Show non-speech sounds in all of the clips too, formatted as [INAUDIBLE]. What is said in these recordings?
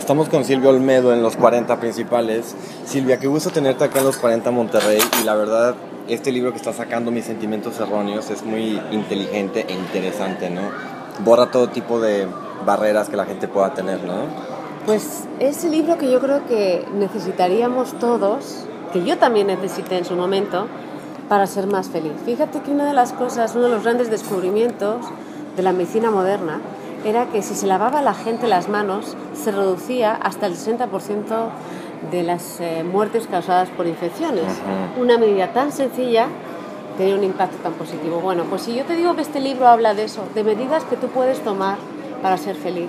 Estamos con Silvia Olmedo en los 40 principales. Silvia, qué gusto tenerte acá en los 40 Monterrey y la verdad, este libro que está sacando, Mis Sentimientos Erróneos, es muy inteligente e interesante, ¿no? Borra todo tipo de barreras que la gente pueda tener, ¿no? Pues es el libro que yo creo que necesitaríamos todos, que yo también necesité en su momento, para ser más feliz. Fíjate que una de las cosas, uno de los grandes descubrimientos de la medicina moderna era que si se lavaba la gente las manos, se reducía hasta el 60% de las eh, muertes causadas por infecciones. Una medida tan sencilla tenía un impacto tan positivo. Bueno, pues si yo te digo que este libro habla de eso, de medidas que tú puedes tomar para ser feliz.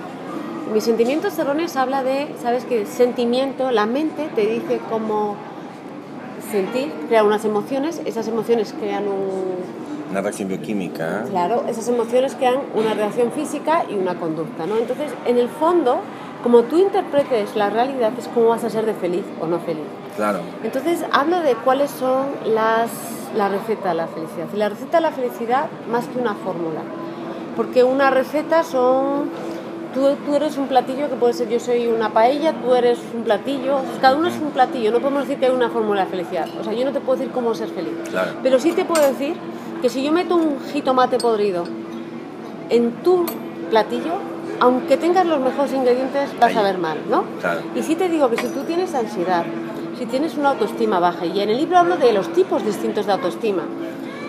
Mis sentimientos erróneos habla de, ¿sabes qué? Sentimiento, la mente te dice cómo sentir, crea unas emociones, esas emociones crean un... Una reacción bioquímica. Claro, esas emociones crean una reacción física y una conducta, ¿no? Entonces, en el fondo, como tú interpretes la realidad, es cómo vas a ser de feliz o no feliz. Claro. Entonces, hablo de cuáles son las, la receta de la felicidad. Y la receta de la felicidad, más que una fórmula. Porque una receta son Tú, tú, eres un platillo que puede ser yo soy una paella, tú eres un platillo, cada uno es un platillo, no podemos decir que hay una fórmula de felicidad. O sea, yo no te puedo decir cómo ser feliz. Claro. Pero sí te puedo decir que si yo meto un jitomate podrido en tu platillo, aunque tengas los mejores ingredientes, vas a ver mal, ¿no? Claro. Y sí te digo que si tú tienes ansiedad, si tienes una autoestima baja, y en el libro hablo de los tipos distintos de autoestima,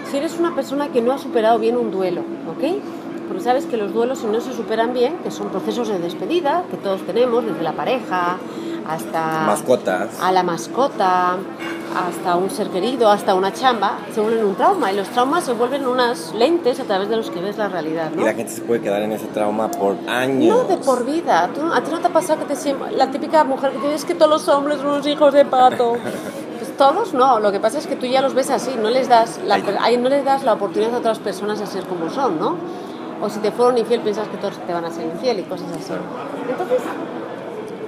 si eres una persona que no ha superado bien un duelo, ¿ok? porque sabes que los duelos si no se superan bien, que son procesos de despedida que todos tenemos, desde la pareja hasta mascotas, a la mascota, hasta un ser querido, hasta una chamba, se vuelven un trauma y los traumas se vuelven unas lentes a través de los que ves la realidad. ¿no? Y la gente se puede quedar en ese trauma por años. No, de por vida. ¿Tú, ¿A ti no te ha pasado que te siempre, la típica mujer que dice que todos los hombres son unos hijos de pato? [LAUGHS] Pues todos no, lo que pasa es que tú ya los ves así, no les das la, no les das la oportunidad a otras personas de ser como son, ¿no? o si te fueron infiel piensas que todos te van a ser infiel y cosas así. Entonces,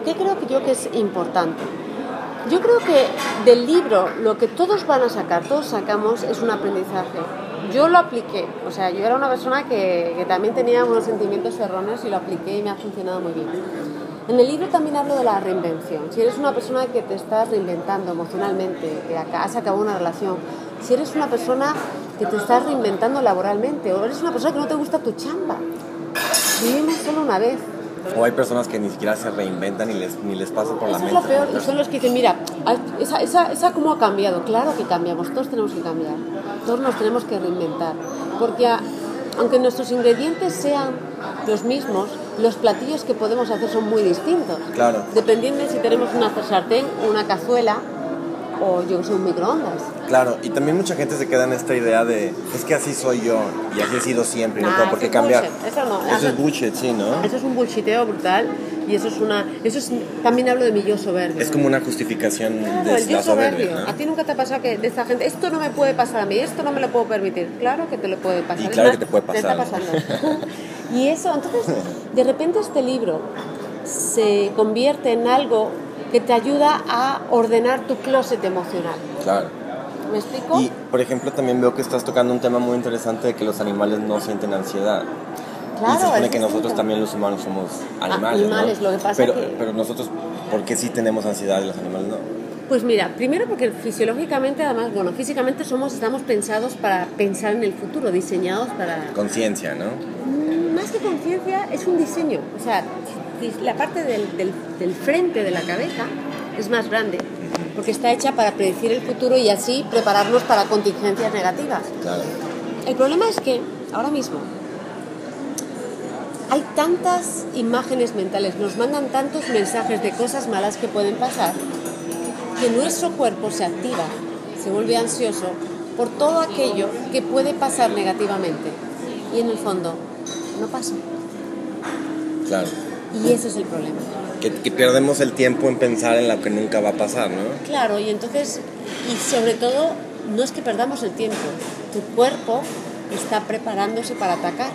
¿qué creo que yo que es importante? Yo creo que del libro lo que todos van a sacar, todos sacamos, es un aprendizaje. Yo lo apliqué, o sea, yo era una persona que, que también tenía unos sentimientos erróneos y lo apliqué y me ha funcionado muy bien. En el libro también hablo de la reinvención. Si eres una persona que te estás reinventando emocionalmente, que has acabado una relación, si eres una persona que te estás reinventando laboralmente o eres una persona que no te gusta tu chamba. Vivimos solo una vez. O hay personas que ni siquiera se reinventan ni les, ni les pasa por la mente. es lo peor. Y son los que dicen, mira, esa, esa, esa cómo ha cambiado. Claro que cambiamos, todos tenemos que cambiar. Todos nos tenemos que reinventar. Porque a, aunque nuestros ingredientes sean los mismos, los platillos que podemos hacer son muy distintos. Claro. Dependiendo de si tenemos una sartén, una cazuela o yo sé, un microondas. Claro, y también mucha gente se queda en esta idea de, es que así soy yo y así he sido siempre y no Nah, tengo por qué cambiar. bullshit, Eso no. Eso es bullshit, sí, ¿no? Eso es un bullshiteo brutal y eso es una... Eso es, también hablo de mi yo soberbio. Es como una justificación Claro, de el yo soberbio. ¿no? A ti nunca te ha pasado que de esta gente, esto no me puede pasar a mí, esto no me lo puedo permitir. Claro que te lo puede pasar. Y claro más, que te puede pasar, está ¿no? pasando. [LAUGHS] [LAUGHS] y eso, entonces, de repente este libro se convierte en algo que te ayuda a ordenar tu closet emocional. Claro. ¿Me explico? Y, por ejemplo, también veo que estás tocando un tema muy interesante de que los animales no sienten ansiedad. Claro, y se supone que nosotros también los humanos somos animales, ¿no? animales, lo que pasa pero, que- pero nosotros, ¿por qué sí tenemos ansiedad y los animales no? Pues mira, primero porque fisiológicamente, además, bueno, físicamente somos, estamos pensados para pensar en el futuro, diseñados para... Conciencia, ¿no? Más que conciencia, es un diseño. O sea, la parte del, del, del frente de la cabeza es más grande, porque está hecha para predecir el futuro y así prepararnos para contingencias negativas. Claro. El problema es que ahora mismo hay tantas imágenes mentales, nos mandan tantos mensajes de cosas malas que pueden pasar, que nuestro cuerpo se activa, se vuelve ansioso por todo aquello que puede pasar negativamente. Y en el fondo, no pasa. Claro. Y ese es el problema. Que, que perdemos el tiempo en pensar en lo que nunca va a pasar, ¿no? Claro, y entonces, y sobre todo, no es que perdamos el tiempo, tu cuerpo está preparándose para atacar.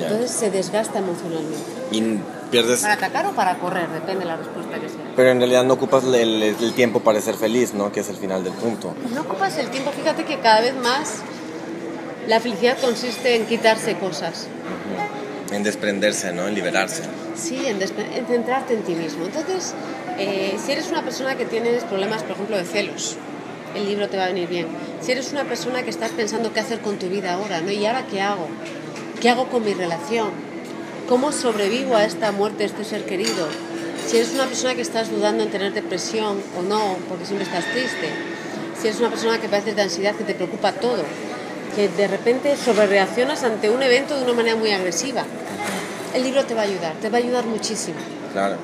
Ya. Entonces se desgasta emocionalmente. Y pierdes... Para atacar o para correr, depende de la respuesta que sea. Pero en realidad no ocupas el, el- el tiempo para ser feliz, ¿no? Que es el final del punto. No ocupas el tiempo, fíjate que cada vez más la felicidad consiste en quitarse cosas. En desprenderse, ¿no? En liberarse. Sí, en, en centrarte en ti mismo. Entonces, eh, si eres una persona que tienes problemas, por ejemplo, de celos, el libro te va a venir bien. Si eres una persona que estás pensando qué hacer con tu vida ahora, ¿no? ¿Y ahora qué hago? ¿Qué hago con mi relación? ¿Cómo sobrevivo a esta muerte de este ser querido? Si eres una persona que estás dudando en tener depresión o no, porque siempre estás triste. Si eres una persona que padece de ansiedad, que te preocupa todo, que de repente sobrereaccionas ante un evento de una manera muy agresiva. El libro te va a ayudar, te va a ayudar muchísimo. Claro.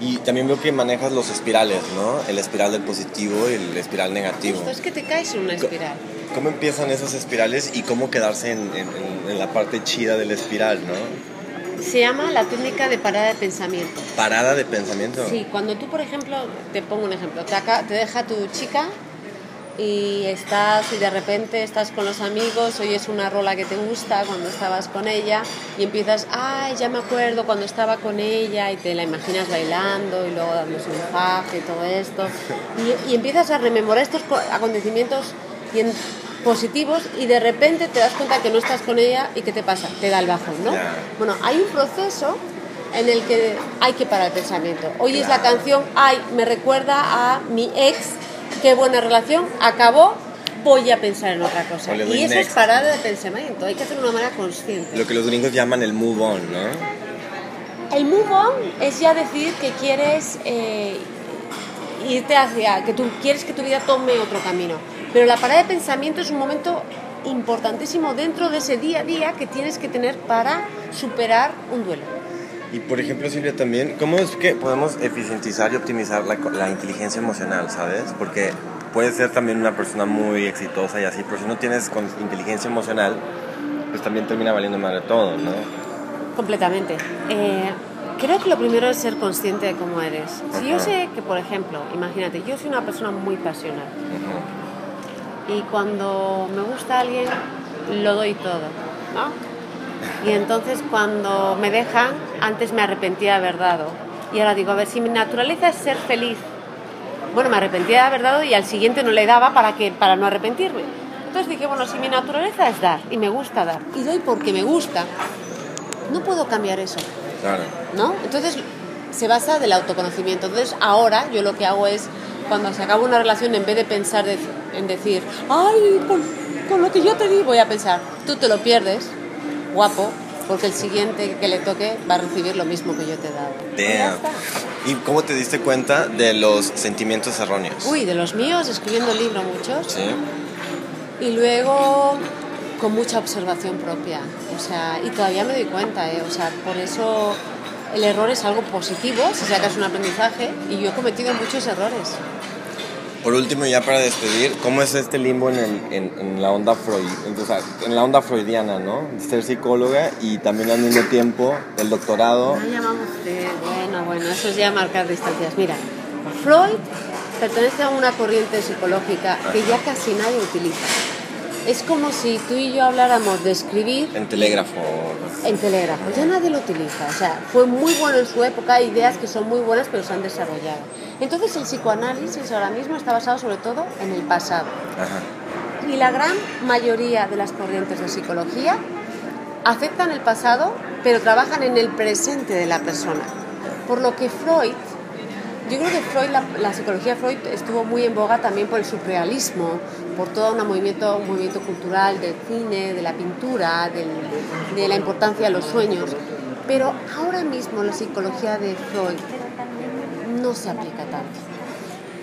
Y también veo que manejas los espirales, ¿no? El espiral del positivo y el espiral negativo. Esto es que te caes en una espiral. ¿Cómo empiezan esos espirales y cómo quedarse en, en, la parte chida del espiral, no? Se llama la técnica de parada de pensamiento. ¿Parada de pensamiento? Sí, cuando tú, por ejemplo, te pongo un ejemplo, te, te deja tu chica y estás y de repente estás con los amigos, oyes una rola que te gusta cuando estabas con ella y empiezas, ay, ya me acuerdo cuando estaba con ella y te la imaginas bailando y luego dándose un faje y todo esto y, empiezas a rememorar estos acontecimientos positivos y de repente te das cuenta que no estás con ella y ¿qué te pasa? Te da el bajón, ¿no? Bueno, hay un proceso en el que hay que parar el pensamiento. Oyes la canción, ay, me recuerda a mi ex qué buena relación, acabó, voy a pensar en otra cosa. Y eso es parada de pensamiento, hay que hacerlo de una manera consciente. Lo que los gringos llaman el move on, ¿no? El move on es ya decir que quieres eh, irte hacia, que tú quieres que tu vida tome otro camino. Pero la parada de pensamiento es un momento importantísimo dentro de ese día a día que tienes que tener para superar un duelo. Y por ejemplo, Silvia, también, ¿cómo es que podemos eficientizar y optimizar la, la inteligencia emocional, sabes? Porque puedes ser también una persona muy exitosa y así, pero si no tienes inteligencia emocional, pues también termina valiendo de todo, ¿no? Completamente. Eh, creo que lo primero es ser consciente de cómo eres. Si yo sé que, por ejemplo, imagínate, yo soy una persona muy pasional y cuando me gusta alguien, lo doy todo, ¿no? Y entonces cuando me dejan, antes me arrepentía de haber dado. Y ahora digo, a ver, si mi naturaleza es ser feliz, bueno, me arrepentía de haber dado y al siguiente no le daba para, que, para no arrepentirme. Entonces dije, bueno, si mi naturaleza es dar y me gusta dar y doy porque me gusta, no puedo cambiar eso. Claro. ¿No? Entonces se basa del autoconocimiento. Entonces ahora yo lo que hago es, cuando se acaba una relación, en vez de pensar en decir, ay, con, con lo que yo te di, voy a pensar, tú te lo pierdes, guapo, porque el siguiente que le toque va a recibir lo mismo que yo te he dado. ¿Y cómo te diste cuenta de los sentimientos erróneos? Uy, de los míos, escribiendo el libro muchos. Sí. Y luego con mucha observación propia. O sea, y todavía me doy cuenta, ¿eh? O sea, por eso el error es algo positivo, si sacas un aprendizaje, y yo he cometido muchos errores. Por último, ya para despedir, ¿cómo es este limbo en, en, la onda Freud, en la onda freudiana, ¿no? Ser psicóloga y también al mismo tiempo el doctorado. No llamamos de, bueno, bueno, eso es ya marcar distancias. Mira, Freud pertenece a una corriente psicológica que ya casi nadie utiliza. Es como si tú y yo habláramos de escribir. En telégrafo. En telégrafo. Ya nadie lo utiliza. O sea, fue muy bueno en su época, hay ideas que son muy buenas, pero se han desarrollado. Entonces, el psicoanálisis ahora mismo está basado sobre todo en el pasado. Y la gran mayoría de las corrientes de psicología aceptan el pasado, pero trabajan en el presente de la persona. Por lo que Freud yo creo que Freud, la, psicología Freud estuvo muy en boga también por el surrealismo, por todo un movimiento, un movimiento cultural del cine, de la pintura, de la importancia de los sueños. Pero ahora mismo la psicología de Freud no se aplica tanto.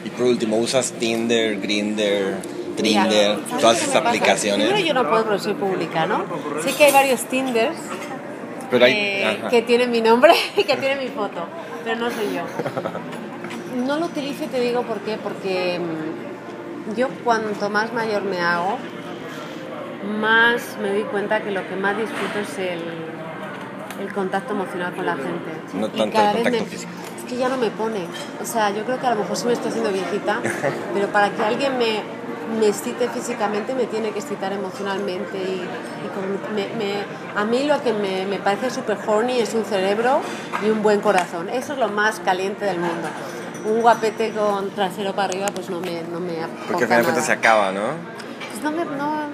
Y por último, ¿usas Tinder, Grinder, Tinder, todas esas aplicaciones? Primero yo no puedo porque soy pública, ¿no? Sé que hay varios Tinders que tienen mi nombre [LAUGHS] y que tienen mi foto, pero no soy yo. [LAUGHS] no lo utilizo y te digo por qué, porque mm, yo cuanto más mayor me hago, más me doy cuenta que lo que más disfruto es el, el contacto emocional con la gente. No tanto el contacto físico. Es que ya no me pone. O sea, yo creo que a lo mejor sí me estoy haciendo viejita, [LAUGHS] pero para que alguien me, me excite físicamente me tiene que excitar emocionalmente y, a mí lo que me, me parece súper horny es un cerebro y un buen corazón. Eso es lo más caliente del mundo un guapete con trasero para arriba, pues no me, no me Porque al final se acaba, ¿no? Pues no me, no,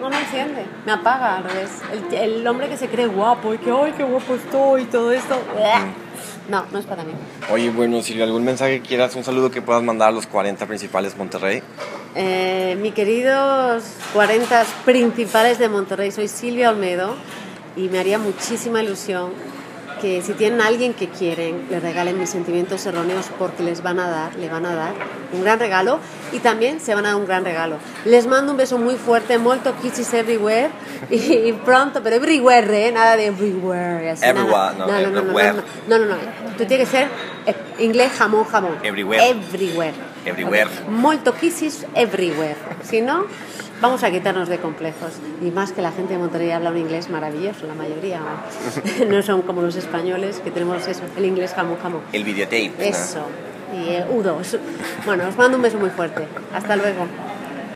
no me enciende, me apaga al revés. El, el hombre que se cree guapo y que, ay, qué guapo estoy y todo esto. Mm. No, no es para mí. Oye, bueno, Silvia, ¿algún mensaje quieras, un saludo que puedas mandar a los 40 principales Monterrey? Eh, mi queridos 40 principales de Monterrey, soy Silvia Olmedo y me haría muchísima ilusión que si tienen a alguien que quieren, le regalen mis sentimientos erróneos porque les van a dar, le van a dar un gran regalo y también se van a dar un gran regalo. Les mando un beso muy fuerte, molto kisses everywhere y, y pronto, pero everywhere, ¿eh? nada de everywhere. Así, Everywhere, nada. no, no, no, no, everywhere. no, no, no, no. Tú tienes que ser eh, inglés jamón, jamón. Everywhere. Everywhere. Everywhere. Ok. Molto kisses everywhere. Si no, vamos a quitarnos de complejos. Y más que la gente de Monterrey habla un inglés maravilloso, la mayoría. ¿no? [LAUGHS] No son como los españoles, que tenemos eso, el inglés jamón, jamón. El videotape. ¿no? Eso. Y eh, U2. Bueno, os mando un beso muy fuerte. Hasta luego.